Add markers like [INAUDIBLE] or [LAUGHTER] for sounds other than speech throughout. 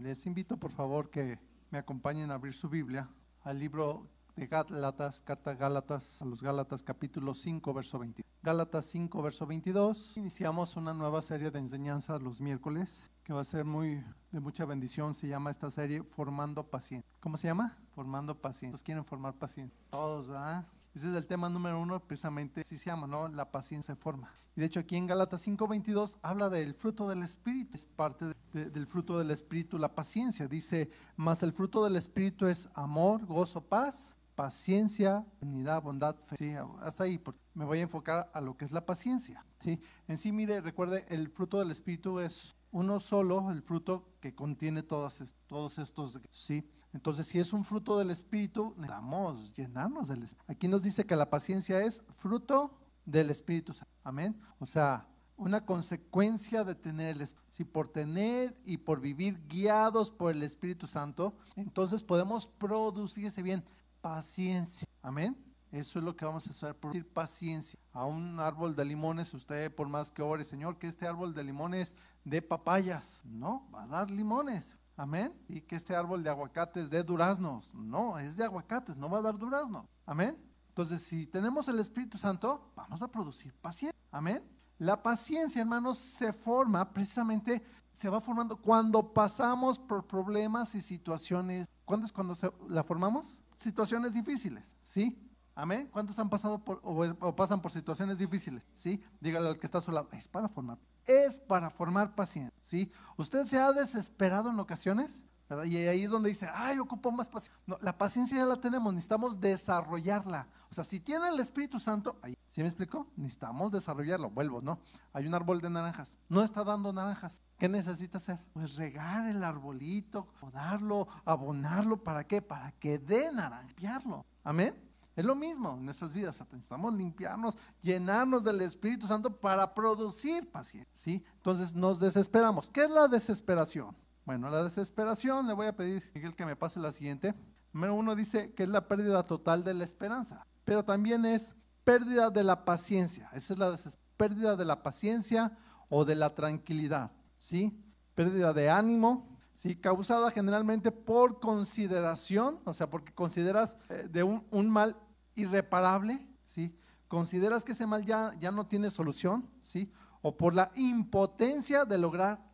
Les invito por favor que me acompañen a abrir su Biblia al libro de Gálatas, carta Gálatas, a los Gálatas capítulo 5, verso 20. Gálatas 5, verso 22. Iniciamos una nueva serie de enseñanzas los miércoles que va a ser muy de mucha bendición. Se llama esta serie Formando Paciencia. ¿Cómo se llama? Formando Paciencia. ¿Todos quieren formar paciencia? Todos, ¿verdad? Ese es el tema número uno, precisamente así se llama, ¿no? La paciencia forma. Y de hecho aquí en Galatas 5:22 habla del fruto del Espíritu, es parte del fruto del Espíritu, la paciencia. Dice, más el fruto del Espíritu es amor, gozo, paz, paciencia, unidad, bondad, fe. Sí, hasta ahí, porque me voy a enfocar a lo que es la paciencia. ¿sí? En sí, mire, recuerde, el fruto del Espíritu es uno solo, el fruto que contiene todas, todos estos, ¿sí? Entonces, si es un fruto del Espíritu, necesitamos llenarnos del Espíritu. Aquí nos dice que la paciencia es fruto del Espíritu Santo. Amén. O sea, una consecuencia de tener el Espíritu. Si por tener y por vivir guiados por el Espíritu Santo, entonces podemos producir ese bien, paciencia. Amén. Eso es lo que vamos a hacer, producir paciencia. A un árbol de limones, usted por más que ore, Señor, que este árbol de limones dé papayas. No, va a dar limones. Amén. Y que este árbol de aguacates dé duraznos. No, es de aguacates, no va a dar duraznos. Amén. Entonces, si tenemos el Espíritu Santo, vamos a producir paciencia. Amén. La paciencia, hermanos, se forma precisamente, se va formando cuando pasamos por problemas y situaciones. ¿Cuándo es cuando la formamos? Situaciones difíciles, ¿sí? Amén. ¿Cuántos han pasado por o, pasan por situaciones difíciles? ¿Sí? Dígale al que está a su lado, es para formar es para formar paciencia, ¿sí? ¿Usted se ha desesperado en ocasiones? Y ahí es donde dice, ay, ocupo más paciencia. No, la paciencia ya la tenemos, necesitamos desarrollarla. O sea, si tiene el Espíritu Santo, ahí, ¿sí me explicó? Necesitamos desarrollarlo. Vuelvo, ¿no? Hay un árbol de naranjas, no está dando naranjas. ¿Qué necesita hacer? Pues regar el arbolito, podarlo, abonarlo, ¿para qué? Para que dé naranjearlo. Amén. Es lo mismo en nuestras vidas. Necesitamos limpiarnos, llenarnos del Espíritu Santo para producir paciencia. ¿sí? Entonces nos desesperamos. ¿Qué es la desesperación? Bueno, la desesperación, le voy a pedir, Miguel, que me pase la siguiente. Uno dice que es la pérdida total de la esperanza, pero también es pérdida de la paciencia. Esa es la pérdida de la paciencia o de la tranquilidad. ¿sí? Pérdida de ánimo, ¿sí? causada generalmente por consideración, o sea, porque consideras eh, de un, un, mal irreparable, ¿sí? Consideras que ese mal ya, ya no tiene solución, ¿sí? O por la impotencia de lograr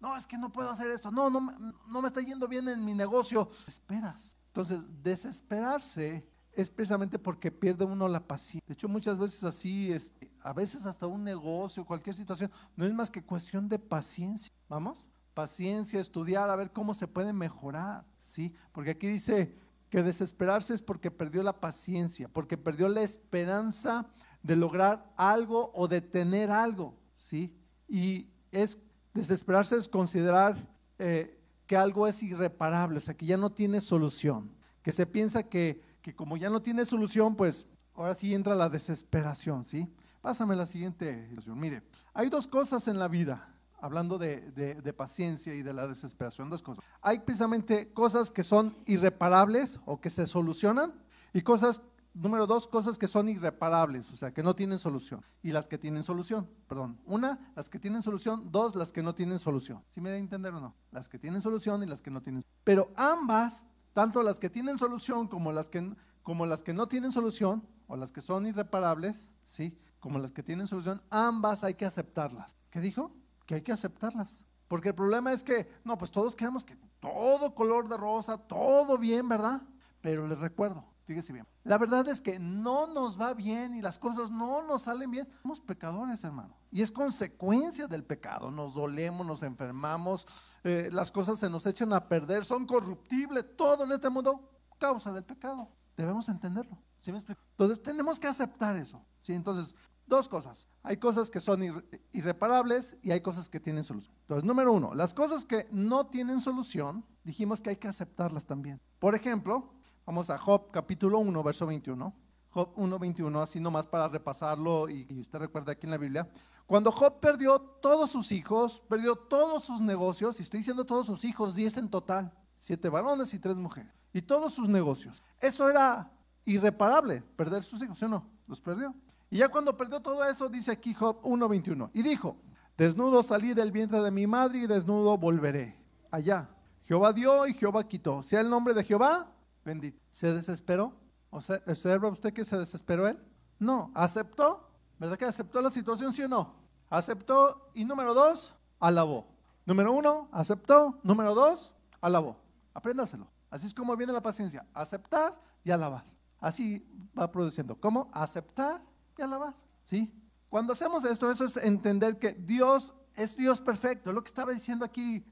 No, es que no puedo hacer esto. No, no, no me está yendo bien en mi negocio. Esperas. Entonces, desesperarse es precisamente porque pierde uno la paciencia. De hecho, muchas veces así, a veces hasta un negocio, cualquier situación, no es más que cuestión de paciencia. ¿Vamos? Paciencia, estudiar, a ver cómo se puede mejorar, ¿sí? Porque aquí dice, que desesperarse es porque perdió la paciencia, porque perdió la esperanza de lograr algo o de tener algo, ¿sí? Y es desesperarse es considerar eh, que algo es irreparable, o sea, que ya no tiene solución, que se piensa que, que como ya no tiene solución, pues ahora sí entra la desesperación, ¿sí? Pásame la siguiente Mire, hay dos cosas en la vida hablando de, paciencia y de la desesperación, dos cosas. Hay precisamente cosas que son irreparables o que se solucionan y cosas, número dos, cosas que son irreparables, o sea, que no tienen solución. Y las que tienen solución, perdón. Una, las que tienen solución, dos, las que no tienen solución. ¿Sí me da a entender o no? Las que tienen solución y las que no tienen. Pero ambas, tanto las que tienen solución como las que, como las que no tienen solución, o las que son irreparables, ¿sí? Como las que tienen solución, ambas hay que aceptarlas. ¿Qué dijo? que hay que aceptarlas. Porque el problema es que, no, pues todos queremos que todo color de rosa, todo bien, ¿verdad? Pero les recuerdo, fíjese bien, la verdad es que no nos va bien y las cosas no nos salen bien. Somos pecadores, hermano. Y es consecuencia del pecado. Nos dolemos, nos enfermamos, eh, las cosas se nos echan a perder, son corruptibles, todo en este mundo causa del pecado. Debemos entenderlo. ¿sí me Entonces tenemos que aceptar eso. ¿sí? Entonces, Dos cosas. Hay cosas que son irreparables y hay cosas que tienen solución. Entonces, número uno, las cosas que no tienen solución, dijimos que hay que aceptarlas también. Por ejemplo, vamos a Job capítulo 1, verso 21. Job 1, 21, así nomás para repasarlo y, y usted recuerda aquí en la Biblia. Cuando Job perdió todos sus hijos, perdió todos sus negocios, y estoy diciendo todos sus hijos, 10 en total, siete varones y tres mujeres, y todos sus negocios. Eso era irreparable, perder sus hijos, ¿sí o no? Los perdió. Y ya cuando perdió todo eso, dice aquí Job 1.21, y dijo, desnudo salí del vientre de mi madre y desnudo volveré allá. Jehová dio y Jehová quitó. Sea el nombre de Jehová bendito. ¿Se desesperó? ¿O ¿Observa usted que se desesperó él? No, aceptó. ¿Verdad que aceptó la situación, sí o no? Aceptó y número dos, alabó. Número uno, aceptó. Número dos, alabó. Apréndaselo. Así es como viene la paciencia. Aceptar y alabar. Así va produciendo. ¿Cómo? Aceptar y alabar. ¿Sí? Cuando hacemos esto, eso es entender que Dios es Dios perfecto. Lo que estaba diciendo aquí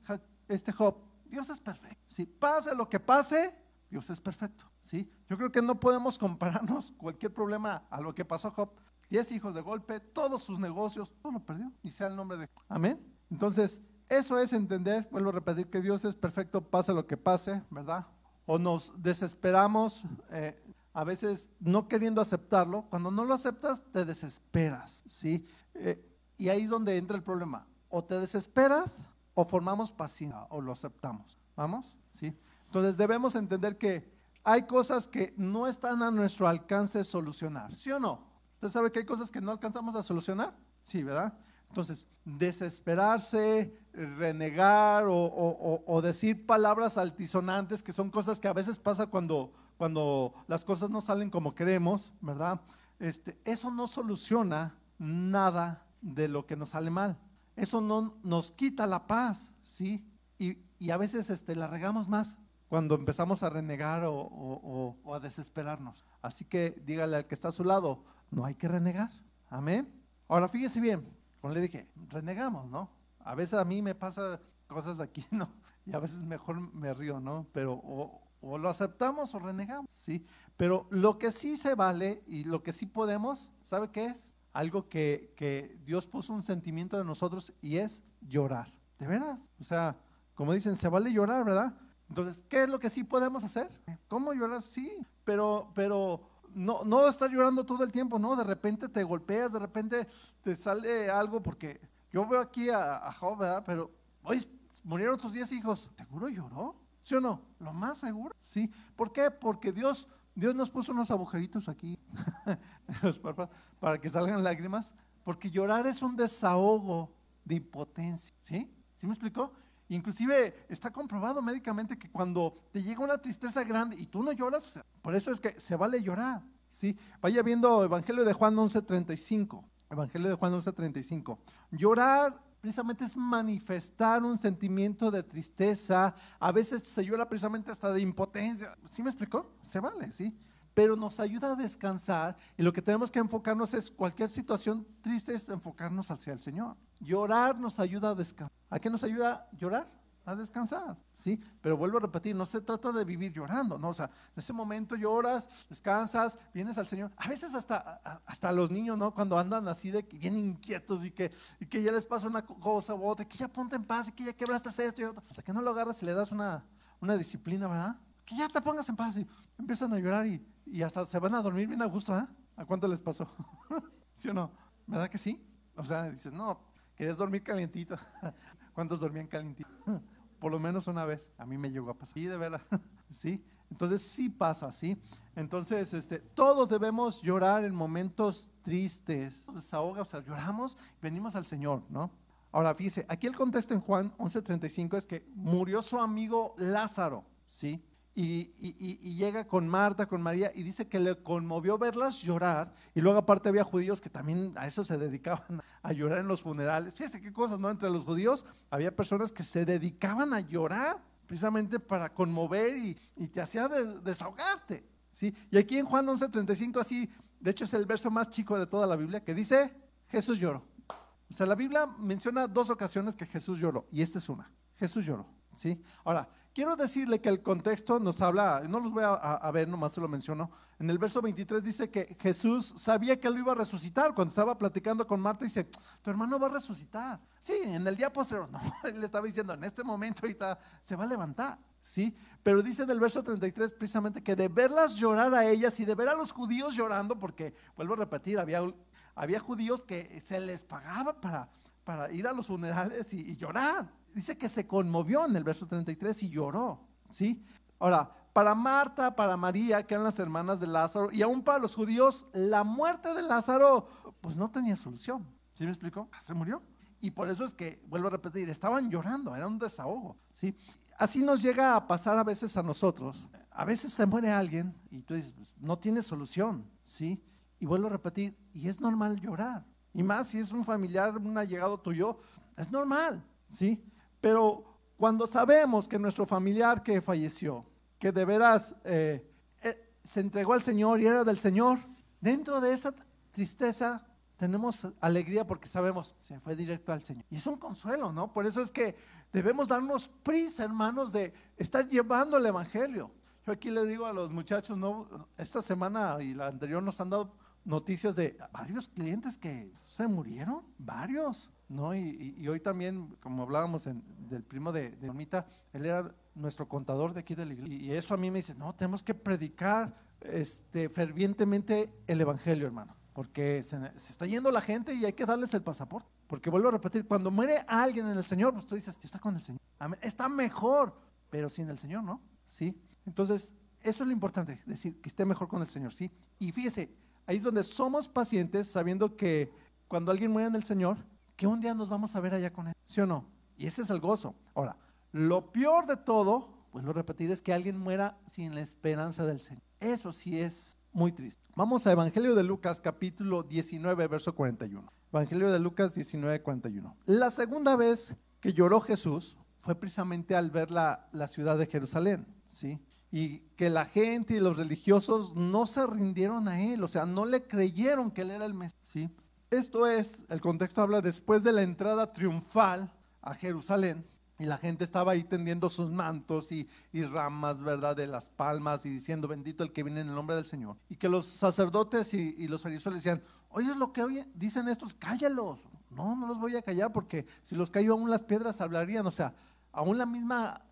este Job. Dios es perfecto. Si pase lo que pase, Dios es perfecto. ¿sí? Yo creo que no podemos compararnos [LAUGHS] cualquier problema a lo que pasó Job. Diez hijos de golpe, todos sus negocios, todo lo perdió. Y sea el nombre de Amén. Entonces, eso es entender, vuelvo a repetir, que Dios es perfecto, pase lo que pase, ¿verdad? O nos desesperamos, eh, a veces no queriendo aceptarlo. Cuando no lo aceptas, te desesperas, ¿sí? Eh, y ahí es donde entra el problema. O te desesperas o formamos paciencia o lo aceptamos. ¿Vamos? ¿Sí? Entonces debemos entender que hay cosas que no están a nuestro alcance solucionar, ¿sí o no? ¿Usted sabe que hay cosas que no alcanzamos a solucionar? Sí, ¿verdad? Entonces, desesperarse, renegar o, decir palabras altisonantes, que son cosas que a veces pasa cuando, cuando las cosas no salen como queremos, ¿verdad? Este, eso no soluciona nada de lo que nos sale mal. Eso no nos quita la paz, ¿sí? Y, a veces este, la regamos más cuando empezamos a renegar o, a desesperarnos. Así que dígale al que está a su lado, no hay que renegar. Amén. Ahora fíjese bien, como le dije, renegamos, ¿no? A veces a mí me pasa cosas aquí, [LAUGHS] ¿no? Y a veces mejor me río, ¿no? Pero o, lo aceptamos o renegamos, ¿sí? Pero lo que sí se vale y lo que sí podemos, ¿sabe qué es? algo que, que, Dios puso un sentimiento de nosotros y es llorar. ¿De veras? O sea, como dicen, se vale llorar, ¿verdad? Entonces, ¿qué es lo que sí podemos hacer? ¿Cómo llorar? Sí, pero, pero no, no estar llorando todo el tiempo, ¿no? De repente te golpeas, de repente te sale algo, porque yo veo aquí a, a Job, ¿verdad? Pero, oye, murieron tus diez hijos. ¿Seguro lloró? ¿Sí o no? Lo más seguro, sí. ¿Por qué? Porque Dios Dios nos puso unos agujeritos aquí [LAUGHS] para que salgan lágrimas, porque llorar es un desahogo de impotencia, ¿sí? ¿Sí me explicó? Inclusive está comprobado médicamente que cuando te llega una tristeza grande y tú no lloras, por eso es que se vale llorar, ¿sí? Vaya viendo Evangelio de Juan 11:35, Evangelio de Juan 11:35. Llorar precisamente es manifestar un sentimiento de tristeza, a veces se llora precisamente hasta de impotencia. ¿Sí me explicó? Se vale, ¿sí? Pero nos ayuda a descansar y lo que tenemos que enfocarnos es cualquier situación triste es enfocarnos hacia el Señor. Llorar nos ayuda a descansar. ¿A qué nos ayuda llorar? a descansar, ¿sí? Pero vuelvo a repetir, no se trata de vivir llorando, ¿no? O sea, en ese momento lloras, descansas, vienes al Señor. A veces hasta, hasta los niños, ¿no? Cuando andan así de que bien inquietos y que, y que ya les pasa una cosa u otra, que ya ponte en paz y que ya quebraste esto y otro. Hasta que no lo agarras y le das una, una disciplina, ¿verdad? Que ya te pongas en paz y empiezan a llorar y, y hasta se van a dormir bien a gusto, ¿ah? ¿A cuánto les pasó? [LAUGHS] ¿Sí o no? ¿Verdad que sí? O sea, dices, no, querías dormir calientito. ¿Cuántos dormían calientito? [LAUGHS] Por lo menos una vez. A mí me llegó a pasar. Sí, de verdad. [LAUGHS] sí. Entonces sí pasa, ¿sí? Entonces, este, todos debemos llorar en momentos tristes. Desahoga, o sea, lloramos, venimos al Señor, ¿no? Ahora, fíjese, aquí el contexto en Juan 11:35 es que murió su amigo Lázaro, ¿sí? Y, llega con Marta, con María, y dice que le conmovió verlas llorar. Y luego aparte había judíos que también a eso se [LAUGHS] dedicaban a llorar en los funerales. Fíjese qué cosas, ¿no? Entre los judíos había personas que se dedicaban a llorar precisamente para conmover y, te hacía desahogarte. ¿sí? Y aquí en Juan 11:35, así, de hecho es el verso más chico de toda la Biblia, que dice, Jesús lloró. O sea, la Biblia menciona dos ocasiones que Jesús lloró, y esta es una. Jesús lloró. ¿sí? Ahora, Quiero decirle que el contexto nos habla, no los voy a, ver, nomás se lo menciono. En el verso 23 dice que Jesús sabía que él iba a resucitar. Cuando estaba platicando con Marta, dice: Tu hermano va a resucitar. Sí, en el día posterior. [LAUGHS] No, él le estaba diciendo: En este momento, ahorita se va a levantar. Sí, pero dice en el verso 33 precisamente que de verlas llorar a ellas y de ver a los judíos llorando, porque vuelvo a repetir, había, había judíos que se les pagaba para, para ir a los funerales y llorar dice que se conmovió en el verso 33 y lloró, ¿sí? Ahora, para Marta, para María, que eran las hermanas de Lázaro, y aún para los judíos, la muerte de Lázaro, pues no tenía solución. ¿Sí me explico? Se murió. Y por eso es que, vuelvo a repetir, estaban llorando, era un desahogo, ¿sí? así nos llega a pasar a veces a nosotros. A veces se muere alguien y tú dices, pues, no tiene solución, ¿sí? Y vuelvo a repetir, y es normal llorar. Y más si es un familiar, un allegado tuyo, es normal, ¿sí? Pero cuando sabemos que nuestro familiar que falleció, que de veras eh, eh, se entregó al Señor y era del Señor, dentro de esa tristeza tenemos alegría porque sabemos, se fue directo al Señor. Y es un consuelo, ¿no? Por eso es que debemos darnos prisa, hermanos, de estar llevando el Evangelio. Yo aquí le digo a los muchachos, ¿no? Esta semana y la anterior nos han dado noticias de varios clientes que se murieron, varios, ¿no? Y, hoy también, como hablábamos del primo de, de él era nuestro contador de aquí de la iglesia. Y eso a mí me dice, no, tenemos que predicar este, fervientemente el Evangelio, hermano porque se, está yendo la gente y hay que darles el pasaporte. Porque vuelvo a repetir, cuando muere alguien en el Señor, pues tú dices, está con el Señor. Está mejor, pero sin el Señor, ¿no? Sí. Entonces, eso es lo importante, decir que esté mejor con el Señor, ¿sí? Y fíjese, ahí es donde somos pacientes sabiendo que cuando alguien muere en el Señor, que un día nos vamos a ver allá con Él, ¿sí o no? Y ese es el gozo. Ahora, lo peor de todo, vuelvo a repetir, es que alguien muera sin la esperanza del Señor. Eso sí es muy triste. Vamos a Evangelio de Lucas capítulo 19, verso 41. Evangelio de Lucas 19, 41. La segunda vez que lloró Jesús fue precisamente al ver la, la ciudad de Jerusalén, ¿sí? Y que la gente y los religiosos no se rindieron a él, o sea, no le creyeron que él era el Mesías, ¿sí? Esto es, el contexto habla después de la entrada triunfal a Jerusalén, y la gente estaba ahí tendiendo sus mantos y, ramas, ¿verdad? De las palmas y diciendo, bendito el que viene en el nombre del Señor. Y que los sacerdotes y, los fariseos decían, oye, lo que dicen estos, cállalos. No, no los voy a callar porque si los callo aún las piedras hablarían. O sea, aún la misma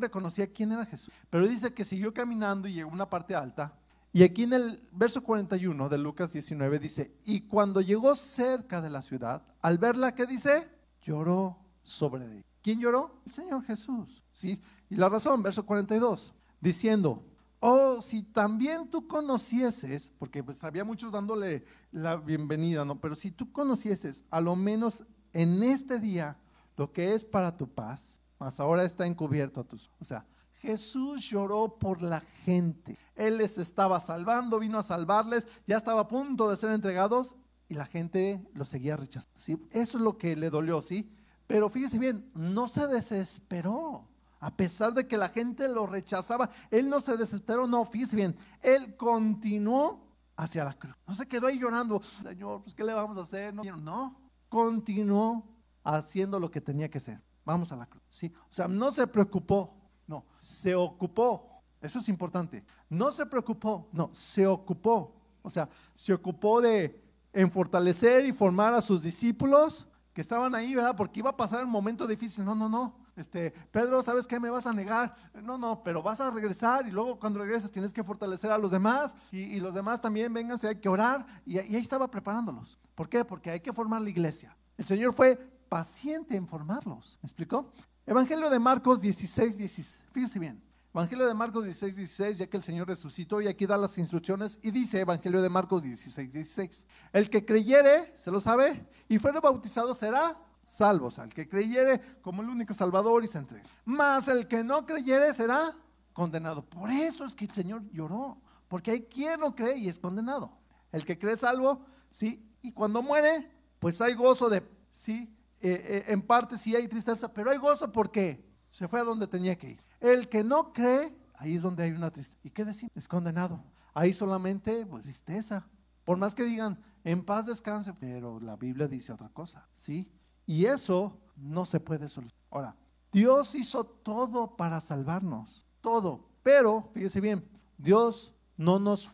reconocía quién era Jesús. Pero dice que siguió caminando y llegó a una parte alta. Y aquí en el verso 41 de Lucas 19 dice, y cuando llegó cerca de la ciudad, al verla, ¿qué dice? Lloró sobre ella. ¿Quién lloró? El Señor Jesús. ¿sí? Y la razón, verso 42, diciendo, oh, si también tú conocieses, porque pues había muchos dándole la bienvenida, ¿no? Pero si tú conocieses, a lo menos en este día, lo que es para tu paz, más ahora está encubierto a tus... O sea, Jesús lloró por la gente. Él les estaba salvando, vino a salvarles, ya estaba a punto de ser entregados y la gente lo seguía rechazando. Eso es lo que le dolió, ¿sí? Pero fíjese bien, no se desesperó. A pesar de que la gente lo rechazaba, él no se desesperó, no, fíjese bien, él continuó hacia la cruz. No se quedó ahí llorando, Señor, pues ¿qué le vamos a hacer? No continuó haciendo lo que tenía que hacer. Vamos a la cruz, ¿sí? O sea, no se preocupó, no, se ocupó. Eso es importante. No se preocupó, no, se ocupó. O sea, se ocupó de en fortalecer y formar a sus discípulos que estaban ahí, ¿verdad? Porque iba a pasar un momento difícil. No, no, no. Este, Pedro, ¿sabes qué? Me vas a negar. No, no, pero vas a regresar y luego cuando regresas tienes que fortalecer a los demás y, los demás también vénganse, hay que orar. Y, ahí estaba preparándolos. ¿Por qué? Porque hay que formar la iglesia. El Señor fue paciente en formarlos. ¿Me explicó? Evangelio de Marcos 16, 16. Fíjense bien. Evangelio de Marcos 16, 16, ya que el Señor resucitó y aquí da las instrucciones y dice Evangelio de Marcos 16, 16, el que creyere, se lo sabe, y fuere bautizado será salvo, o sea, el que creyere como el único salvador y se entrega. Más el que no creyere será condenado. Por eso es que el Señor lloró, porque hay quien no cree y es condenado. El que cree salvo, sí, y cuando muere, pues hay gozo de, sí, eh, eh, en parte sí hay tristeza, pero hay gozo porque se fue a donde tenía que ir. El que no cree, ahí es donde hay una tristeza. ¿Y qué decir? Es condenado. Ahí solamente, pues, tristeza. Por más que digan, en paz descanse, pero la Biblia dice otra cosa, ¿sí? Y eso no se puede solucionar. Ahora, Dios hizo todo para salvarnos, todo. Pero, fíjese bien, Dios no nos,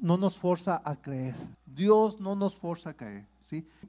no nos forza a creer. Dios no nos forza a creer,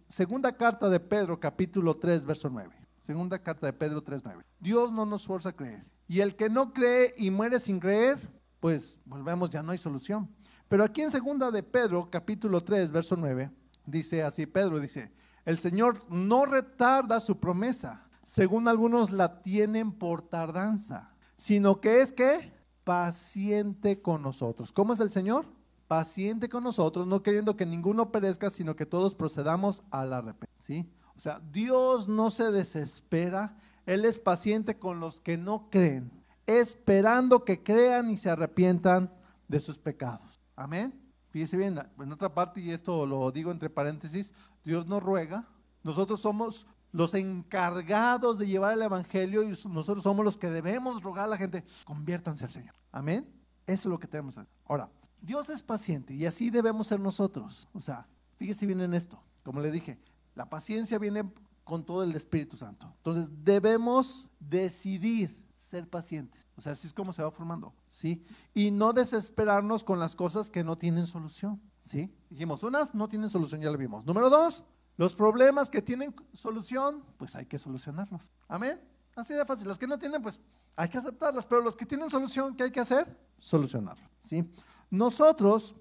Segunda carta de Pedro, capítulo 3, verso 9. Segunda carta de Pedro 3, 9. Dios no nos forza a creer. Y el que no cree y muere sin creer, pues volvemos, ya no hay solución. Pero aquí en segunda de Pedro, capítulo 3, verso 9, dice así, Pedro dice, el Señor no retarda su promesa, según algunos la tienen por tardanza, sino que es que paciente con nosotros. ¿Cómo es el Señor? Paciente con nosotros, no queriendo que ninguno perezca, sino que todos procedamos al arrepentimiento. ¿sí? O sea, Dios no se desespera, Él es paciente con los que no creen, esperando que crean y se arrepientan de sus pecados. Amén. Fíjese bien, en otra parte, y esto lo digo entre paréntesis, Dios nos ruega, nosotros somos los encargados de llevar el Evangelio y nosotros somos los que debemos rogar a la gente, conviértanse al Señor. Amén. Eso es lo que tenemos que hacer. Ahora, Dios es paciente y así debemos ser nosotros. O sea, fíjese bien en esto. Como le dije, la paciencia viene con todo el Espíritu Santo. Entonces, debemos decidir ser pacientes. O sea, así es como se va formando, ¿sí? Y no desesperarnos con las cosas que no tienen solución, ¿sí? Dijimos, unas no tienen solución, ya lo vimos. Número dos, los problemas que tienen solución, pues hay que solucionarlos. Amén. Así de fácil. Los que no tienen, pues hay que aceptarlas. Pero los que tienen solución, ¿qué hay que hacer? Solucionarlo. ¿sí? Nosotros,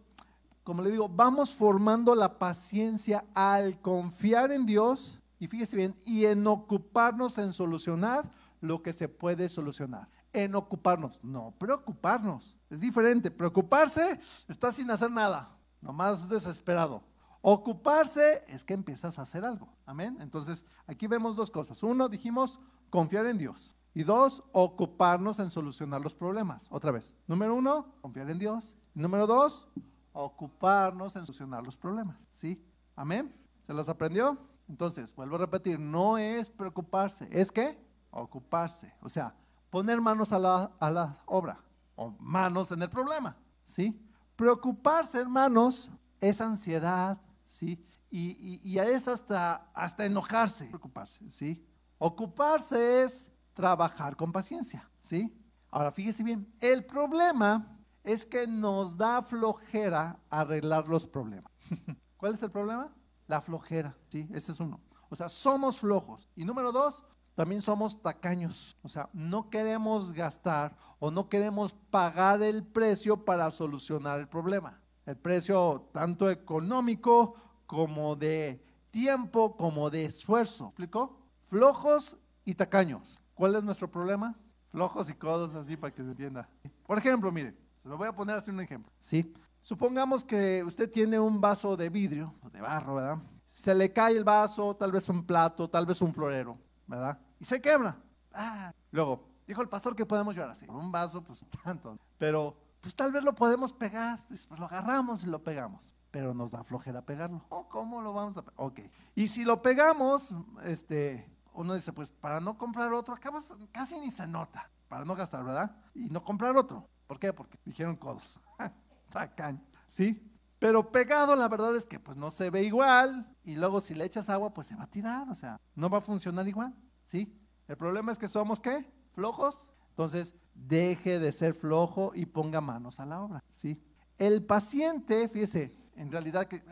como le digo, vamos formando la paciencia al confiar en Dios y fíjese bien, y en ocuparnos en solucionar lo que se puede solucionar. En ocuparnos, no preocuparnos. Es diferente. Preocuparse está sin hacer nada, nomás desesperado. Ocuparse es que empiezas a hacer algo. Amén. Entonces, aquí vemos dos cosas. Uno, dijimos, confiar en Dios. Y dos, ocuparnos en solucionar los problemas. Otra vez. Número uno, confiar en Dios. Número dos, ocuparnos en solucionar los problemas. ¿Sí? Amén. ¿Se los aprendió? Entonces, vuelvo a repetir, no es preocuparse, es que ocuparse. O sea, poner manos a la, a la obra o manos en el problema. ¿Sí? Preocuparse, hermanos, es ansiedad, ¿sí? Y, y, es hasta, hasta enojarse, preocuparse, ¿sí? Ocuparse es trabajar con paciencia, ¿sí? Ahora, fíjese bien, el problema es que nos da flojera arreglar los problemas. [LAUGHS] ¿Cuál es el problema? La flojera, ¿sí? Ese es uno. O sea, somos flojos. Y número dos, también somos tacaños. O sea, no queremos gastar o no queremos pagar el precio para solucionar el problema el precio tanto económico como de tiempo, como de esfuerzo. ¿Explicó? Flojos y tacaños. ¿Cuál es nuestro problema? Flojos y codos, así para que se entienda. Por ejemplo, mire, lo voy a poner así un ejemplo. ¿sí? Supongamos que usted tiene un vaso de vidrio, de barro, ¿verdad? Se le cae el vaso, tal vez un plato, tal vez un florero, ¿verdad? Y se quebra. Ah, luego, dijo el pastor que podemos llorar así. Un vaso, pues [LAUGHS] tanto. Pero pues tal vez lo podemos pegar, pues lo agarramos y lo pegamos, pero nos da flojera pegarlo. Oh, ¿Cómo lo vamos a pegar? Ok. Y si lo pegamos, este, uno dice, pues para no comprar otro, acabas, casi ni se nota, para no gastar, ¿verdad? Y no comprar otro. ¿Por qué? Porque dijeron codos. [LAUGHS] Sacan, ¿sí? Pero pegado, la verdad es que pues no se ve igual y luego si le echas agua, pues se va a tirar, o sea, no va a funcionar igual, ¿sí? El problema es que somos, ¿qué? Flojos. Entonces, deje de ser flojo y ponga manos a la obra, ¿sí? El paciente, fíjese, en realidad, que,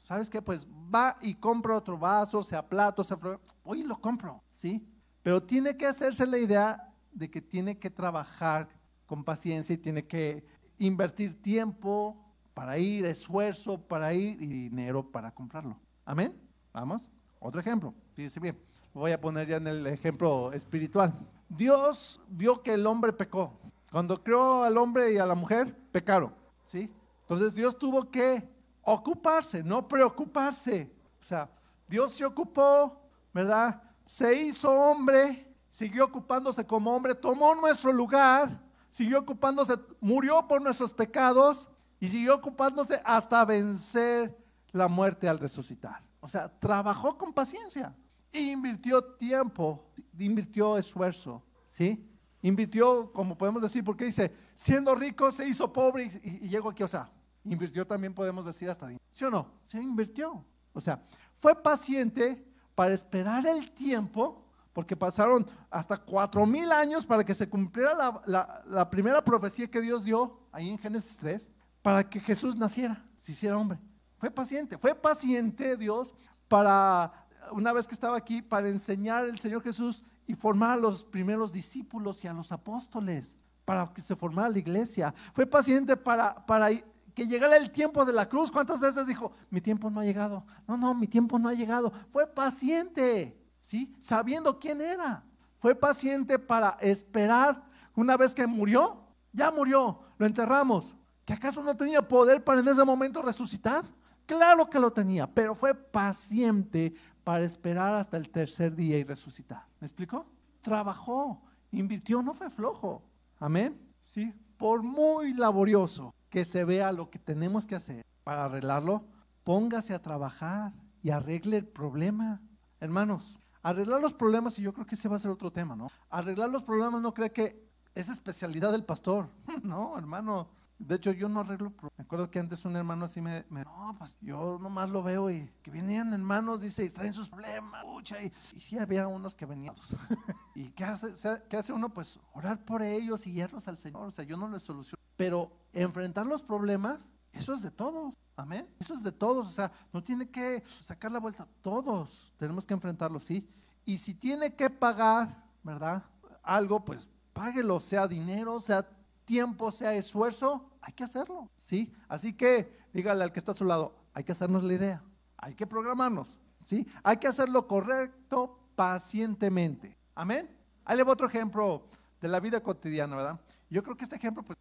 ¿sabes qué? Pues va y compra otro vaso, sea plato, sea flor, hoy lo compro, ¿sí? Pero tiene que hacerse la idea de que tiene que trabajar con paciencia y tiene que invertir tiempo para ir, esfuerzo para ir y dinero para comprarlo. Amén. Vamos. Otro ejemplo. Fíjese bien. Voy a poner ya en el ejemplo espiritual. Dios vio que el hombre pecó. Cuando creó al hombre y a la mujer, pecaron. ¿sí? Entonces Dios tuvo que ocuparse, no preocuparse. O sea, Dios se ocupó, ¿verdad? Se hizo hombre, siguió ocupándose como hombre, tomó nuestro lugar, siguió ocupándose, murió por nuestros pecados y siguió ocupándose hasta vencer la muerte al resucitar. O sea, trabajó con paciencia invirtió tiempo, invirtió esfuerzo, ¿sí? Invirtió, como podemos decir, porque dice, siendo rico se hizo pobre y, llegó aquí, o sea, invirtió también podemos decir hasta ¿sí o no? Se invirtió, o sea, fue paciente para esperar el tiempo, porque pasaron hasta cuatro mil años para que se cumpliera la, primera profecía que Dios dio ahí en Génesis 3, para que Jesús naciera, se hiciera hombre. Fue paciente, fue paciente Dios para una vez que estaba aquí para enseñar el Señor Jesús y formar a los primeros discípulos y a los apóstoles, para que se formara la iglesia. Fue paciente para, para que llegara el tiempo de la cruz. ¿Cuántas veces dijo, mi tiempo no ha llegado? No, no, mi tiempo no ha llegado. Fue paciente, ¿sí? Sabiendo quién era. Fue paciente para esperar una vez que murió. Ya murió, lo enterramos. ¿Que acaso no tenía poder para en ese momento resucitar? Claro que lo tenía, pero fue paciente para esperar hasta el tercer día y resucitar. ¿Me explicó? trabajó, invirtió, no fue flojo. Amén. Sí, por muy laborioso que se vea lo que tenemos que hacer para arreglarlo, póngase a trabajar y arregle el problema. Hermanos, arreglar los problemas, y yo creo que ese va a ser otro tema, ¿no? Arreglar los problemas no cree que es especialidad del pastor. [LAUGHS] No, hermano, de hecho, yo no arreglo. Me acuerdo que antes un hermano así me, no, pues yo nomás lo veo y que venían hermanos, dice, y traen sus problemas, y, y sí había unos que venían. [LAUGHS] ¿Y qué hace, qué hace uno? Pues orar por ellos y guiarlos al Señor. O sea, yo no les soluciono. Pero enfrentar los problemas, eso es de todos. Amén. Eso es de todos. O sea, no tiene que sacar la vuelta. Todos tenemos que enfrentarlo, sí. Y si tiene que pagar, ¿verdad? Algo, pues páguelo, sea dinero, sea tiempo, sea esfuerzo, hay que hacerlo, ¿sí? Así que dígale al que está a su lado, hay que hacernos la idea, hay que programarnos, ¿sí? Hay que hacerlo correcto pacientemente. Amén. Ahí le voy otro ejemplo de la vida cotidiana, ¿verdad? Yo creo que este ejemplo, pues,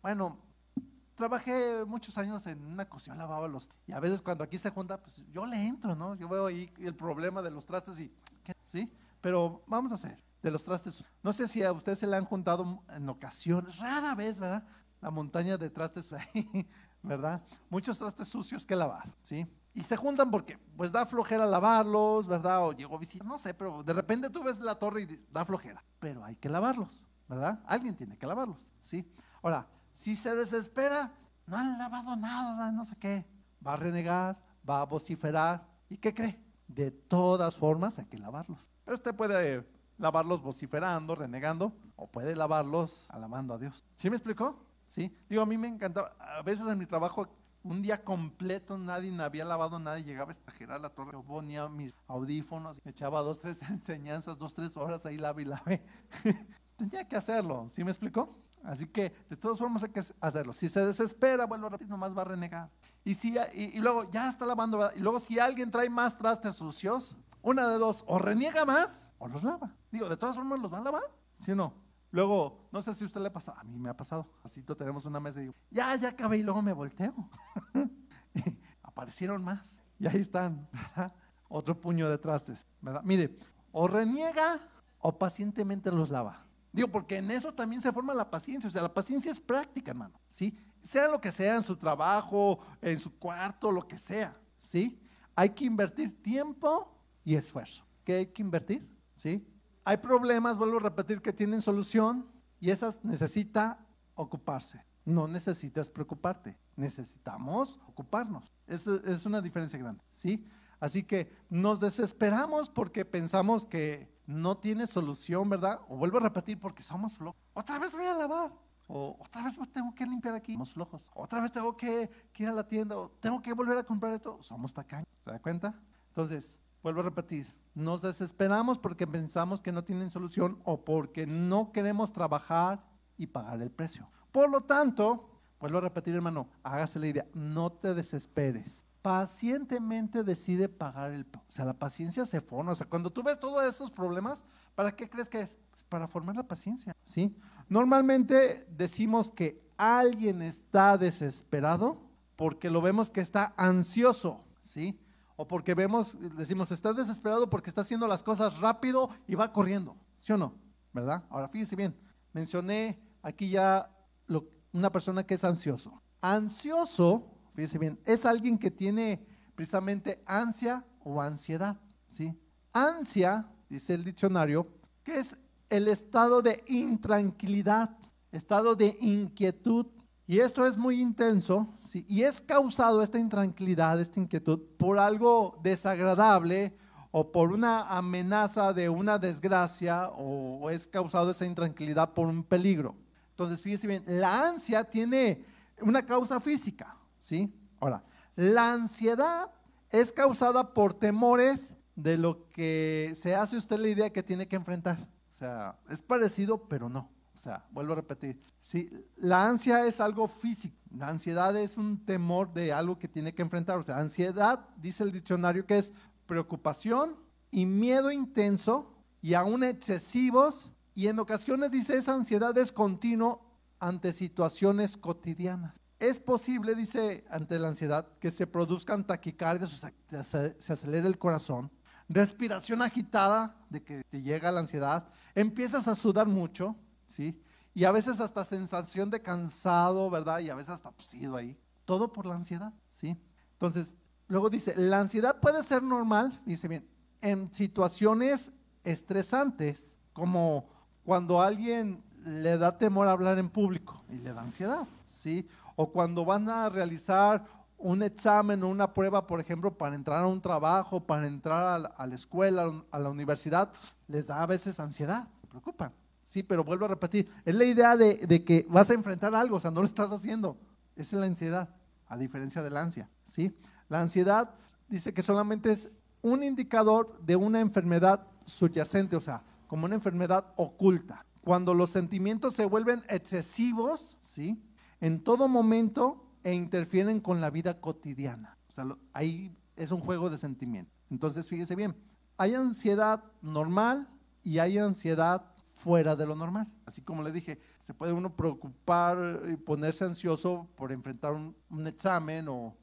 bueno, trabajé muchos años en una cocina, lavaba los... Y a veces cuando aquí se junta, pues yo le entro, ¿no? Yo veo ahí el problema de los trastes y... ¿Sí? Pero vamos a hacer de los trastes. No sé si a ustedes se le han juntado en ocasiones, rara vez, ¿verdad? La montaña de trastes [LAUGHS] ahí, ¿verdad? Muchos trastes sucios que lavar, ¿sí? Y se juntan porque pues da flojera lavarlos, ¿verdad? O llegó visita, no sé, pero de repente tú ves la torre y da flojera, pero hay que lavarlos, ¿verdad? Alguien tiene que lavarlos, ¿sí? Ahora, si se desespera, no han lavado nada, no sé qué, va a renegar, va a vociferar, ¿y qué cree? De todas formas hay que lavarlos. Pero usted puede lavarlos vociferando, renegando, o puede lavarlos alabando a Dios. ¿Sí me explicó? Sí. Digo, a mí me encantaba, a veces en mi trabajo, un día completo nadie me había lavado nada y llegaba a estajerar la torre, yo ponía mis audífonos, me echaba dos, tres [LAUGHS] enseñanzas, dos, tres horas ahí lave y lave. [LAUGHS] Tenía que hacerlo, ¿sí me explicó? Así que de todas formas hay que hacerlo. Si se desespera, vuelvo a repetir, nomás va a renegar. Y, si, y, y luego ya está lavando, ¿verdad? y luego si alguien trae más trastes sucios, una de dos, o reniega más o los lava. Digo, de todas formas los van a lavar, ¿sí o no? Luego, no sé si a usted le ha pasado, a mí me ha pasado. Así tenemos una mesa y digo, ya, ya acabé y luego me volteo. [LAUGHS] aparecieron más. Y ahí están, ¿verdad? Otro puño de trastes, ¿verdad? Mire, o reniega o pacientemente los lava. Digo, porque en eso también se forma la paciencia. O sea, la paciencia es práctica, hermano. ¿Sí? Sea lo que sea, en su trabajo, en su cuarto, lo que sea. ¿Sí? Hay que invertir tiempo y esfuerzo. ¿Qué hay que invertir? ¿sí? Hay problemas, vuelvo a repetir, que tienen solución y esas necesita ocuparse. No necesitas preocuparte, necesitamos ocuparnos. Es, es una diferencia grande, ¿sí? Así que nos desesperamos porque pensamos que no tiene solución, ¿verdad? O vuelvo a repetir porque somos flojos. Otra vez voy a lavar. O otra vez tengo que limpiar aquí. Somos flojos. Otra vez tengo que, ir a la tienda. O tengo que volver a comprar esto. Somos tacaños. ¿Se da cuenta? Entonces, vuelvo a repetir, nos desesperamos porque pensamos que no tienen solución o porque no queremos trabajar y pagar el precio. Por lo tanto, vuelvo a repetir hermano, hágase la idea, no te desesperes. Pacientemente decide pagar el. O sea, la paciencia se forma. O sea, cuando tú ves todos esos problemas, ¿para qué crees que es? Pues para formar la paciencia. ¿sí? Normalmente decimos que alguien está desesperado porque lo vemos que está ansioso. ¿sí? o porque vemos, decimos, está desesperado porque está haciendo las cosas rápido y va corriendo, ¿sí o no? ¿Verdad? Ahora fíjese bien, mencioné aquí ya una persona que es ansioso. Ansioso, fíjese bien, es alguien que tiene precisamente ansia o ansiedad, ¿sí? Ansia, dice el diccionario, que es el estado de intranquilidad, estado de inquietud, y esto es muy intenso, ¿sí? y es causado esta intranquilidad, esta inquietud, por algo desagradable o por una amenaza de una desgracia o, es causado esa intranquilidad por un peligro. Entonces, fíjense bien, la ansia tiene una causa física, ¿sí? Ahora, la ansiedad es causada por temores de lo que se hace usted la idea que tiene que enfrentar. O sea, es parecido, pero no. O sea, vuelvo a repetir, si la ansia es algo físico, la ansiedad es un temor de algo que tiene que enfrentar. O sea, ansiedad, dice el diccionario, que es preocupación y miedo intenso y aún excesivos. Y en ocasiones dice esa ansiedad es continuo ante situaciones cotidianas. Es posible, dice, ante la ansiedad, que se produzcan taquicardias, o sea, se acelere el corazón, respiración agitada de que te llega la ansiedad, empiezas a sudar mucho, ¿sí? Y a veces hasta sensación de cansado, ¿verdad? Y a veces hasta tosido ahí. Todo por la ansiedad, ¿sí? Entonces, luego dice, la ansiedad puede ser normal, dice bien, en situaciones estresantes, como cuando alguien le da temor a hablar en público y le da ansiedad, ¿sí? O cuando van a realizar un examen o una prueba, por ejemplo, para entrar a un trabajo, para entrar a la, escuela, a la universidad, les da a veces ansiedad, se preocupan. Sí, pero vuelvo a repetir, es la idea de, de, que vas a enfrentar algo, o sea, no lo estás haciendo. Esa es la ansiedad, a diferencia de la ansia, ¿sí? La ansiedad dice que solamente es un indicador de una enfermedad subyacente, o sea, como una enfermedad oculta. Cuando los sentimientos se vuelven excesivos, ¿sí? En todo momento e interfieren con la vida cotidiana. O ahí es un juego de sentimientos. Entonces, fíjese bien, hay ansiedad normal y hay ansiedad fuera de lo normal. Así como le dije, se puede uno preocupar y ponerse ansioso por enfrentar un, examen o,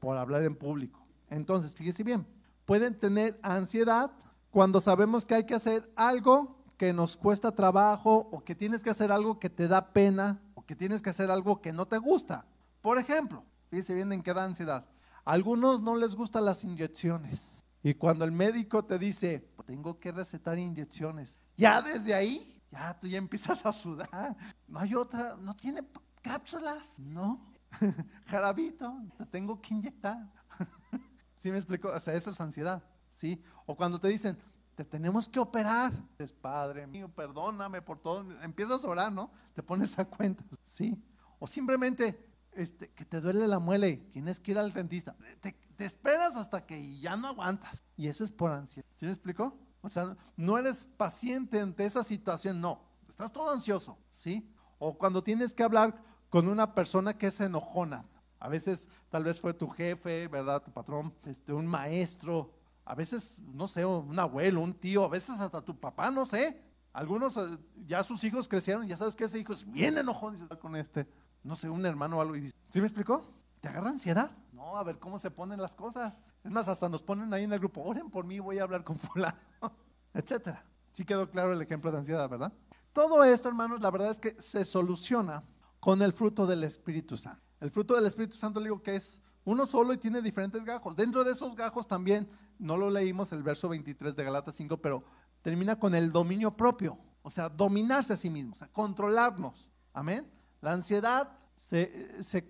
por hablar en público. Entonces, fíjese bien, pueden tener ansiedad cuando sabemos que hay que hacer algo que nos cuesta trabajo o que tienes que hacer algo que te da pena que tienes que hacer algo que no te gusta. Por ejemplo, fíjense bien en qué da ansiedad. A algunos no les gustan las inyecciones. Y cuando el médico te dice, tengo que recetar inyecciones, ya desde ahí, ya tú ya empiezas a sudar. No hay otra, no tiene cápsulas, no. [LAUGHS] Jarabito, te tengo que inyectar. [LAUGHS] ¿Sí me explico? O sea, esa es ansiedad, ¿sí? O cuando te dicen, te tenemos que operar. Es Padre mío, perdóname por todo. Empiezas a orar, ¿no? Te pones a cuenta, ¿sí? O simplemente, este, que te duele la muela tienes que ir al dentista. Te, esperas hasta que ya no aguantas. Y eso es por ansiedad. ¿Sí me explicó? O sea, no eres paciente ante esa situación, no. Estás todo ansioso, ¿sí? O cuando tienes que hablar con una persona que es enojona. A veces tal vez fue tu jefe, ¿verdad? Tu patrón, este, un maestro. A veces, no sé, un abuelo, un tío, a veces hasta tu papá, no sé. Algunos eh, ya sus hijos crecieron, ya sabes que ese hijo es bien enojón con este no sé, un hermano o algo y dice, ¿sí me explicó? ¿Te agarra ansiedad? No, a ver cómo se ponen las cosas. Es más, hasta nos ponen ahí en el grupo, oren por mí, voy a hablar con fulano, [LAUGHS] etcétera. Sí quedó claro el ejemplo de ansiedad, ¿verdad? Todo esto, hermanos, la verdad es que se soluciona con el fruto del Espíritu Santo. El fruto del Espíritu Santo le digo que es uno solo y tiene diferentes gajos. Dentro de esos gajos también, no lo leímos el verso 23 de Galatas 5, pero termina con el dominio propio, o sea, dominarse a sí mismo, o sea, controlarnos. Amén. La ansiedad se,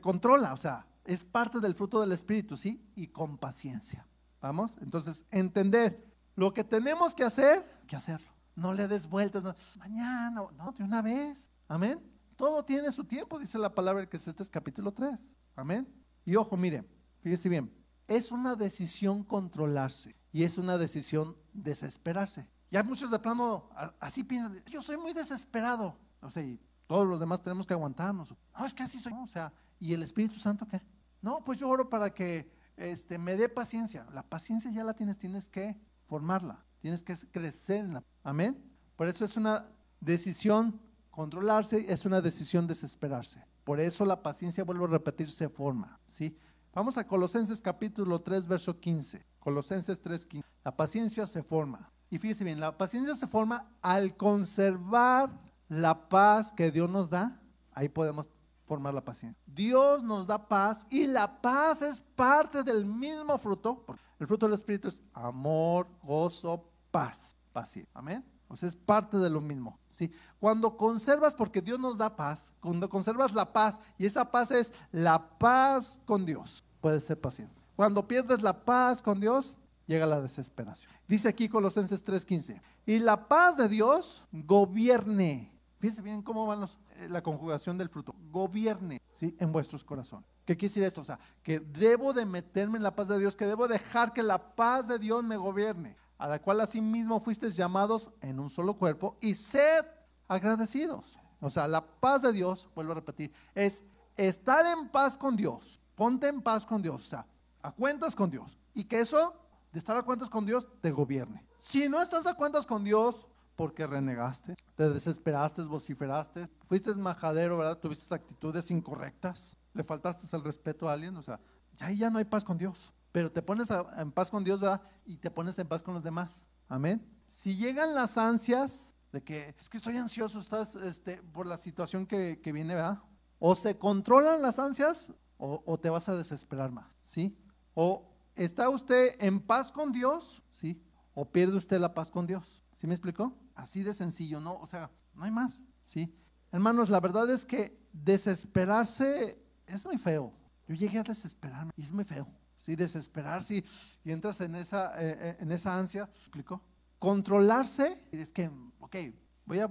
controla, o sea, es parte del fruto del Espíritu, ¿sí? Y con paciencia. ¿Vamos? Entonces, entender lo que tenemos que hacer, que hacerlo. No le des vueltas, mañana, no, de una vez. Amén. Todo tiene su tiempo, dice la palabra que es este es capítulo 3. Amén. Y ojo, mire, fíjese bien, es una decisión controlarse y es una decisión desesperarse. Ya muchos de plano así piensan, yo soy muy desesperado. O sea, todos los demás tenemos que aguantarnos. No, es que así soy. O sea, ¿y el Espíritu Santo qué? No, pues yo oro para que este, me dé paciencia. La paciencia ya la tienes, tienes que formarla. Tienes que crecer en la. Amén. Por eso es una decisión controlarse, es una decisión desesperarse. Por eso la paciencia, vuelvo a repetir, se forma. ¿sí? Vamos a Colosenses capítulo 3, verso 15. Colosenses 3, 15. La paciencia se forma. Y fíjese bien, la paciencia se forma al conservar la paz que Dios nos da, ahí podemos formar la paciencia. Dios nos da paz y la paz es parte del mismo fruto. El fruto del Espíritu es amor, gozo, paz, paciencia. Amén. Es parte de lo mismo. ¿sí? Cuando conservas, porque Dios nos da paz, cuando conservas la paz, y esa paz es la paz con Dios, puedes ser paciente. Cuando pierdes la paz con Dios, llega la desesperación. Dice aquí Colosenses 3:15, y la paz de Dios gobierne Fíjense bien cómo va eh, la conjugación del fruto. Gobierne ¿sí? en vuestros corazones. ¿Qué quiere decir esto? O sea, que debo de meterme en la paz de Dios, que debo dejar que la paz de Dios me gobierne, a la cual asimismo fuisteis llamados en un solo cuerpo y sed agradecidos. O sea, la paz de Dios, vuelvo a repetir, es estar en paz con Dios. Ponte en paz con Dios, o sea, a cuentas con Dios. Y que eso, de estar a cuentas con Dios, te gobierne. Si no estás a cuentas con Dios, porque renegaste, te desesperaste, vociferaste, fuiste majadero, ¿verdad? Tuviste actitudes incorrectas, le faltaste el respeto a alguien, o sea, ya ya no hay paz con Dios. Pero te pones en paz con Dios, ¿verdad? Y te pones en paz con los demás. Amén. Si llegan las ansias de que es que estoy ansioso, estás este, por la situación que, que viene, ¿verdad? O se controlan las ansias o, o te vas a desesperar más, ¿sí? O está usted en paz con Dios, ¿sí? O pierde usted la paz con Dios. ¿Sí me explicó? Así de sencillo, ¿no? O sea, no hay más, ¿sí? Hermanos, la verdad es que desesperarse es muy feo. Yo llegué a desesperarme y es muy feo. Sí, desesperarse y, y entras en esa, eh, eh, en esa ansia. ¿Me explico? Controlarse, es que, ok, voy a,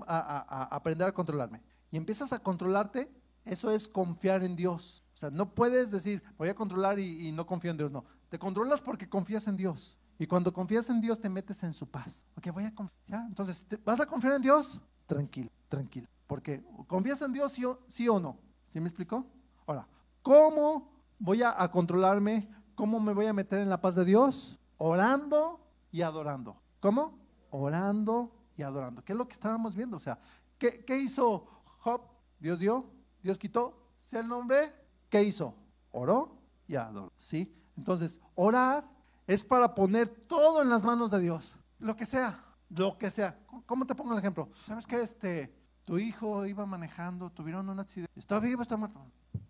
aprender a controlarme. Y empiezas a controlarte, eso es confiar en Dios. O sea, no puedes decir, voy a controlar y, y no confío en Dios. No, te controlas porque confías en Dios. Y cuando confías en Dios, te metes en su paz. Ok, voy a confiar. Entonces, ¿te- ¿vas a confiar en Dios? Tranquilo, tranquilo. Porque confías en Dios, sí o, sí o no. ¿Sí me explicó? Ahora, ¿cómo voy a controlarme? ¿Cómo me voy a meter en la paz de Dios? Orando y adorando. ¿Cómo? Orando y adorando. ¿Qué es lo que estábamos viendo? O sea, ¿qué, hizo Job? Dios dio, Dios quitó. Sea el nombre, ¿qué hizo? Oró y adoró. ¿Sí? Entonces, orar es para poner todo en las manos de Dios. Lo que sea, lo que sea. ¿Cómo te pongo el ejemplo? ¿Sabes qué? Este, tu hijo iba manejando, tuvieron un accidente. Está vivo, está muerto.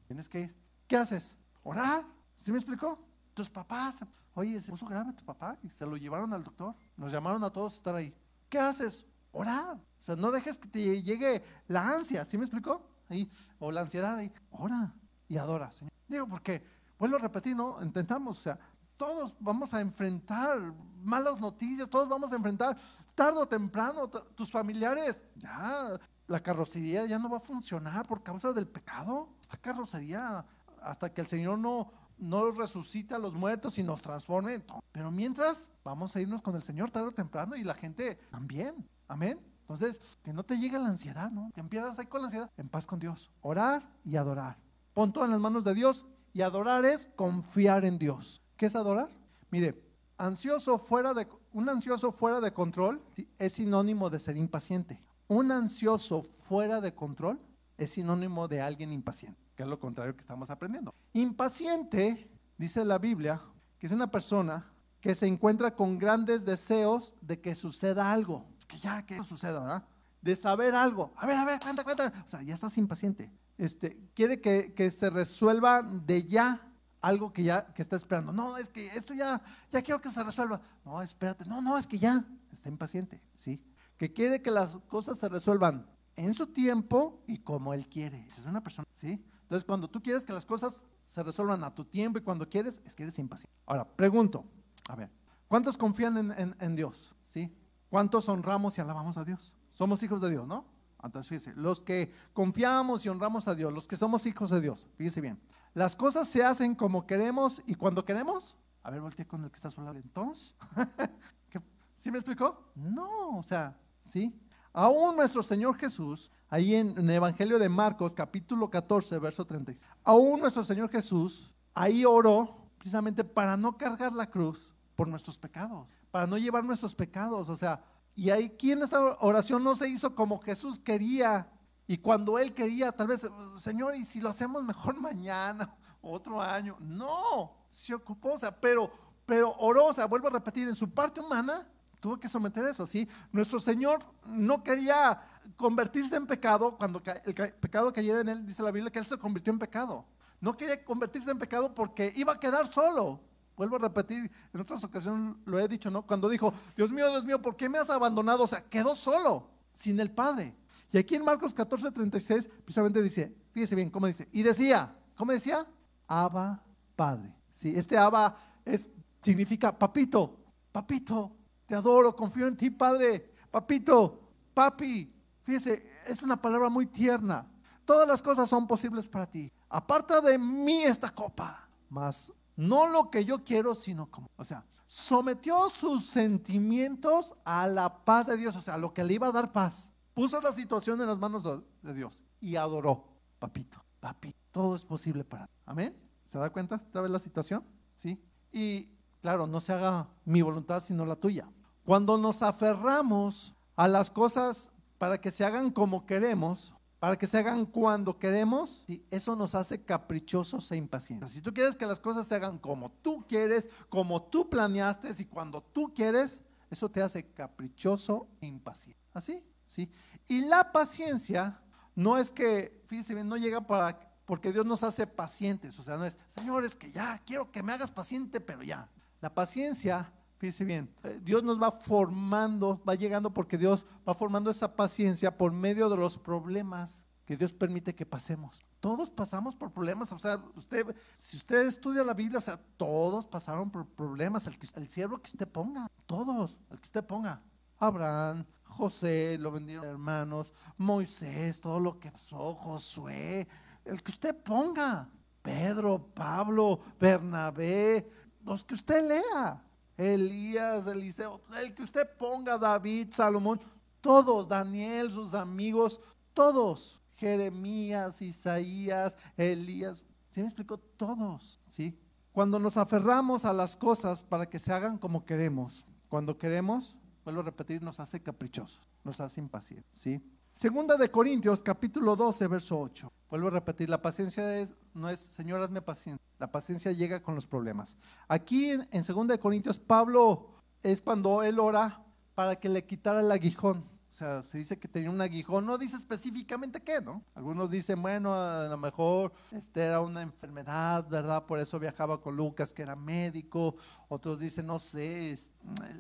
Tienes que ir. ¿Qué haces? Orar. ¿Sí me explicó? Tus papás, oye, se puso grave tu papá y se lo llevaron al doctor. Nos llamaron a todos a estar ahí. ¿Qué haces? Orar. O sea, no dejes que te llegue la ansia. ¿Sí me explicó? Ahí, o la ansiedad ahí. Ora y adora, Señor. Digo, porque, vuelvo a repetir, ¿no? Intentamos, o sea, todos vamos a enfrentar malas noticias, todos vamos a enfrentar tarde o temprano, tus familiares, ya, la carrocería ya no va a funcionar por causa del pecado. Esta carrocería, hasta que el Señor no, no resucita a los muertos y nos transforme. no. Pero mientras, vamos a irnos con el Señor tarde o temprano y la gente también. Amén. Entonces, que no te llegue la ansiedad, ¿no? Te empiezas ahí con la ansiedad, en paz con Dios. Orar y adorar. Pon todo en las manos de Dios y adorar es confiar en Dios. ¿Qué es adorar? Mire, ansioso fuera de un ansioso fuera de control es sinónimo de ser impaciente. Un ansioso fuera de control es sinónimo de alguien impaciente, que es lo contrario que estamos aprendiendo. Impaciente, dice la Biblia, que es una persona que se encuentra con grandes deseos de que suceda algo. Es que ya que eso suceda, ¿verdad? De saber algo. A ver, a ver, cuenta, cuenta. O sea, ya estás impaciente. Este, quiere que, que se resuelva de ya algo que ya que está esperando. No, es que esto ya, ya quiero que se resuelva. No, espérate. No, no, es que ya está impaciente, ¿sí? Que quiere que las cosas se resuelvan en su tiempo y como él quiere. Es una persona, ¿sí? Entonces, cuando tú quieres que las cosas se resuelvan a tu tiempo y cuando quieres, es que eres impaciente. Ahora, pregunto, a ver, ¿cuántos confían en, Dios? ¿Sí? ¿Cuántos honramos y alabamos a Dios? Somos hijos de Dios, ¿no? Entonces, fíjese, los que confiamos y honramos a Dios, los que somos hijos de Dios, fíjese bien, las cosas se hacen como queremos y cuando queremos. A ver, voltea con el que está hablando. Entonces, [LAUGHS] ¿qué- ¿sí me explicó? No, o sea, ¿sí? Aún nuestro Señor Jesús, ahí en, el Evangelio de Marcos, capítulo 14, verso 36, aún nuestro Señor Jesús, ahí oró precisamente para no cargar la cruz por nuestros pecados, para no llevar nuestros pecados, o sea, y aquí en esta oración no se hizo como Jesús quería, y cuando Él quería, tal vez, Señor, y si lo hacemos mejor mañana, otro año, no, se ocupó, o sea, pero, pero oró, o sea, vuelvo a repetir, en su parte humana, tuvo que someter eso, ¿sí? Nuestro Señor no quería convertirse en pecado cuando el ca- pecado cayera en él, dice la Biblia que él se convirtió en pecado. No quería convertirse en pecado porque iba a quedar solo. Vuelvo a repetir, en otras ocasiones lo he dicho, ¿no? Cuando dijo, Dios mío, Dios mío, ¿por qué me has abandonado? O sea, quedó solo, sin el Padre. Y aquí en Marcos 14, 36, precisamente dice, fíjese bien, ¿cómo dice? Y decía, ¿cómo decía? Abba Padre. Sí, este Abba es, significa papito, papito, te adoro, confío en ti, Padre, papito, papi. Fíjese, es una palabra muy tierna. Todas las cosas son posibles para ti. Aparta de mí esta copa, mas no lo que yo quiero, sino como. O sea, sometió sus sentimientos a la paz de Dios, o sea, lo que le iba a dar paz. Puso la situación en las manos de Dios y adoró. Papito, papi, todo es posible para ti. Amén. ¿Se da cuenta otra vez la situación? Sí. Y claro, no se haga mi voluntad sino la tuya. Cuando nos aferramos a las cosas para que se hagan como queremos, para que se hagan cuando queremos, eso nos hace caprichosos e impacientes. Si tú quieres que las cosas se hagan como tú quieres, como tú planeaste y cuando tú quieres, eso te hace caprichoso e impaciente. ¿Así? ¿Sí? Y la paciencia no es que, fíjese bien, no llega para, porque Dios nos hace pacientes. O sea, no es, Señor, es que ya quiero que me hagas paciente, pero ya. La paciencia, fíjese bien, eh, Dios nos va formando, va llegando porque Dios va formando esa paciencia por medio de los problemas que Dios permite que pasemos. Todos pasamos por problemas, o sea, usted, si usted estudia la Biblia, o sea, todos pasaron por problemas, el, el siervo que usted ponga, todos, el que usted ponga. Abraham, José, lo vendieron hermanos, Moisés, todo lo que pasó, Josué, el que usted ponga, Pedro, Pablo, Bernabé, los que usted lea, Elías, Eliseo, el que usted ponga, David, Salomón, todos, Daniel, sus amigos, todos, Jeremías, Isaías, Elías, ¿sí me explico? Todos, ¿sí? Cuando nos aferramos a las cosas para que se hagan como queremos, cuando queremos, vuelvo a repetir, nos hace caprichosos, nos hace impacientes, ¿sí? Segunda de Corintios, capítulo 12, verso 8. Vuelvo a repetir, la paciencia es, no es, Señor, hazme paciente. La paciencia llega con los problemas. Aquí en, en Segunda de Corintios, Pablo es cuando él ora para que le quitara el aguijón. O sea, se dice que tenía un aguijón, no dice específicamente qué, ¿no? Algunos dicen, bueno, a lo mejor este era una enfermedad, ¿verdad? Por eso viajaba con Lucas, que era médico. Otros dicen, no sé,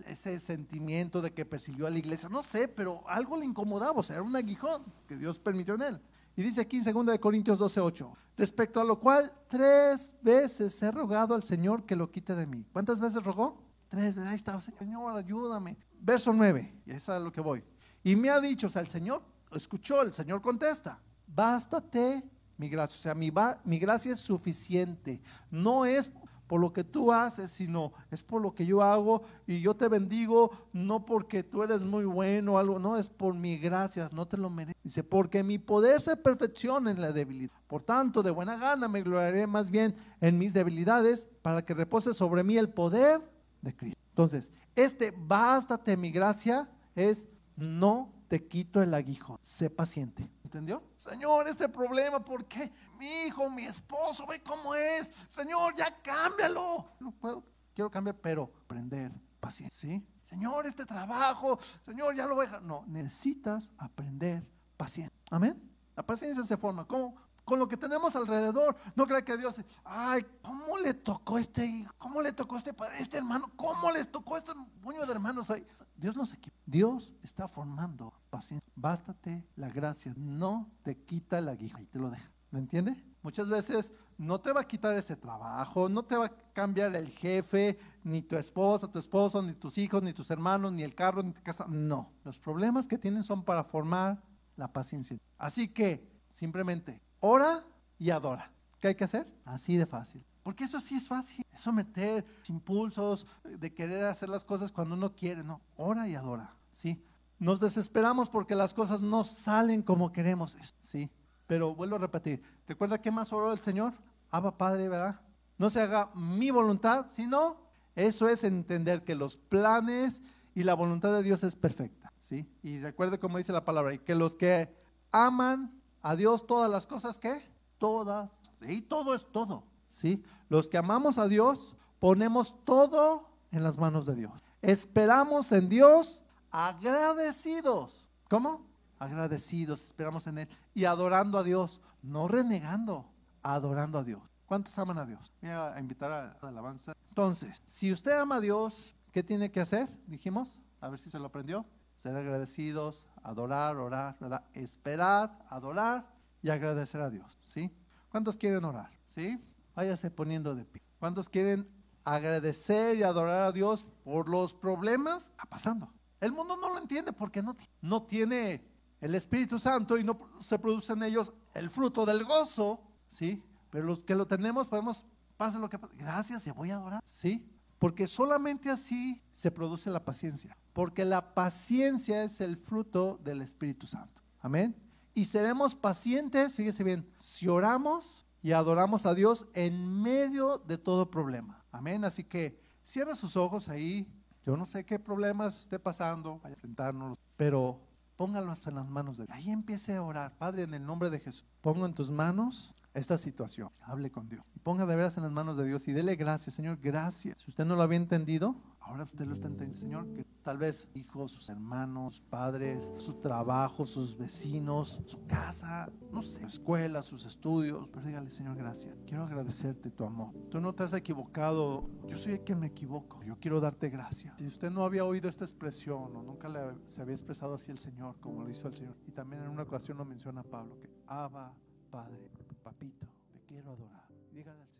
ese sentimiento de que persiguió a la iglesia, no sé, pero algo le incomodaba, o sea, era un aguijón que Dios permitió en él. Y dice aquí en 2 Corintios 12:8, respecto a lo cual tres veces he rogado al Señor que lo quite de mí. ¿Cuántas veces rogó? Tres veces. Ahí estaba, Señor, ayúdame. Verso 9, y es a lo que voy. Y me ha dicho, o sea, el Señor escuchó, el Señor contesta, bástate mi gracia. O sea, mi, mi gracia es suficiente. No es por lo que tú haces, sino es por lo que yo hago y yo te bendigo, no porque tú eres muy bueno o algo, no, es por mi gracia, no te lo mereces. Dice, porque mi poder se perfecciona en la debilidad. Por tanto, de buena gana me gloriaré más bien en mis debilidades para que repose sobre mí el poder de Cristo. Entonces, este bástate mi gracia es no te quito el aguijón, sé paciente. ¿Entendió? Señor, este problema, ¿por qué? Mi hijo, mi esposo, ve cómo es. Señor, ya cámbialo. No puedo, quiero cambiar, pero aprender paciencia. ¿sí? Señor, este trabajo, Señor, ya lo voy a dejar. No, necesitas aprender paciencia. Amén. La paciencia se forma. ¿Cómo? Con lo que tenemos alrededor. No crea que Dios, ay, ¿cómo le tocó este ¿Cómo le tocó este este hermano? ¿Cómo les tocó este puño de hermanos ahí? Dios no se equivoca. Dios está formando paciencia. Bástate la gracia. No te quita la guija y te lo deja. ¿Me entiende? Muchas veces no te va a quitar ese trabajo, no te va a cambiar el jefe, ni tu esposa, tu esposo, ni tus hijos, ni tus hermanos, ni el carro, ni tu casa. No. Los problemas que tienen son para formar la paciencia. Así que simplemente ora y adora. ¿Qué hay que hacer? Así de fácil. Porque eso sí es fácil, es someter impulsos de querer hacer las cosas cuando uno quiere, no, ora y adora, ¿sí? Nos desesperamos porque las cosas no salen como queremos, ¿sí? Pero vuelvo a repetir, ¿recuerda qué más oró el Señor? Abba Padre, ¿verdad? No se haga mi voluntad, sino eso es entender que los planes y la voluntad de Dios es perfecta, ¿sí? Y recuerde como dice la palabra, y que los que aman a Dios todas las cosas, ¿qué? Todas, sí, todo es todo, ¿sí? Los que amamos a Dios, ponemos todo en las manos de Dios. Esperamos en Dios agradecidos. ¿Cómo? Agradecidos, esperamos en Él. Y adorando a Dios, no renegando, adorando a Dios. ¿Cuántos aman a Dios? Voy a invitar a la alabanza. Entonces, si usted ama a Dios, ¿qué tiene que hacer? Dijimos, a ver si se lo aprendió. Ser agradecidos, adorar, orar, ¿verdad? Esperar, adorar y agradecer a Dios, ¿sí? ¿Cuántos quieren orar? ¿Sí? Váyase poniendo de pie. ¿Cuántos quieren agradecer y adorar a Dios por los problemas? Está pasando. El mundo no lo entiende porque no, no tiene el Espíritu Santo y no se produce en ellos el fruto del gozo, ¿sí? Pero los que lo tenemos podemos, pase lo que pase, gracias y voy a adorar, ¿sí? Porque solamente así se produce la paciencia. Porque la paciencia es el fruto del Espíritu Santo. Amén. Y seremos pacientes, fíjese bien, si oramos y adoramos a Dios en medio de todo problema. Amén. Así que cierra sus ojos ahí. Yo no sé qué problemas esté pasando, vaya a enfrentarnos, pero póngalos en las manos de Dios. Ahí empiece a orar. Padre, en el nombre de Jesús, pongo en tus manos esta situación. Hable con Dios. Ponga de veras en las manos de Dios y dele gracias, Señor, gracias. Si usted no lo había entendido, ahora usted lo está entendiendo, Señor, que tal vez hijos, sus hermanos, padres, su trabajo, sus vecinos, su casa, no sé, su escuela, sus estudios, pero dígale, Señor, gracias. Quiero agradecerte tu amor. Tú no te has equivocado, yo soy el que me equivoco. Yo quiero darte gracias. Si usted no había oído esta expresión o nunca se había expresado así el Señor, como lo hizo el Señor, y también en una ocasión lo menciona Pablo, que Abba, Padre, papito, te quiero adorar. Dígale al.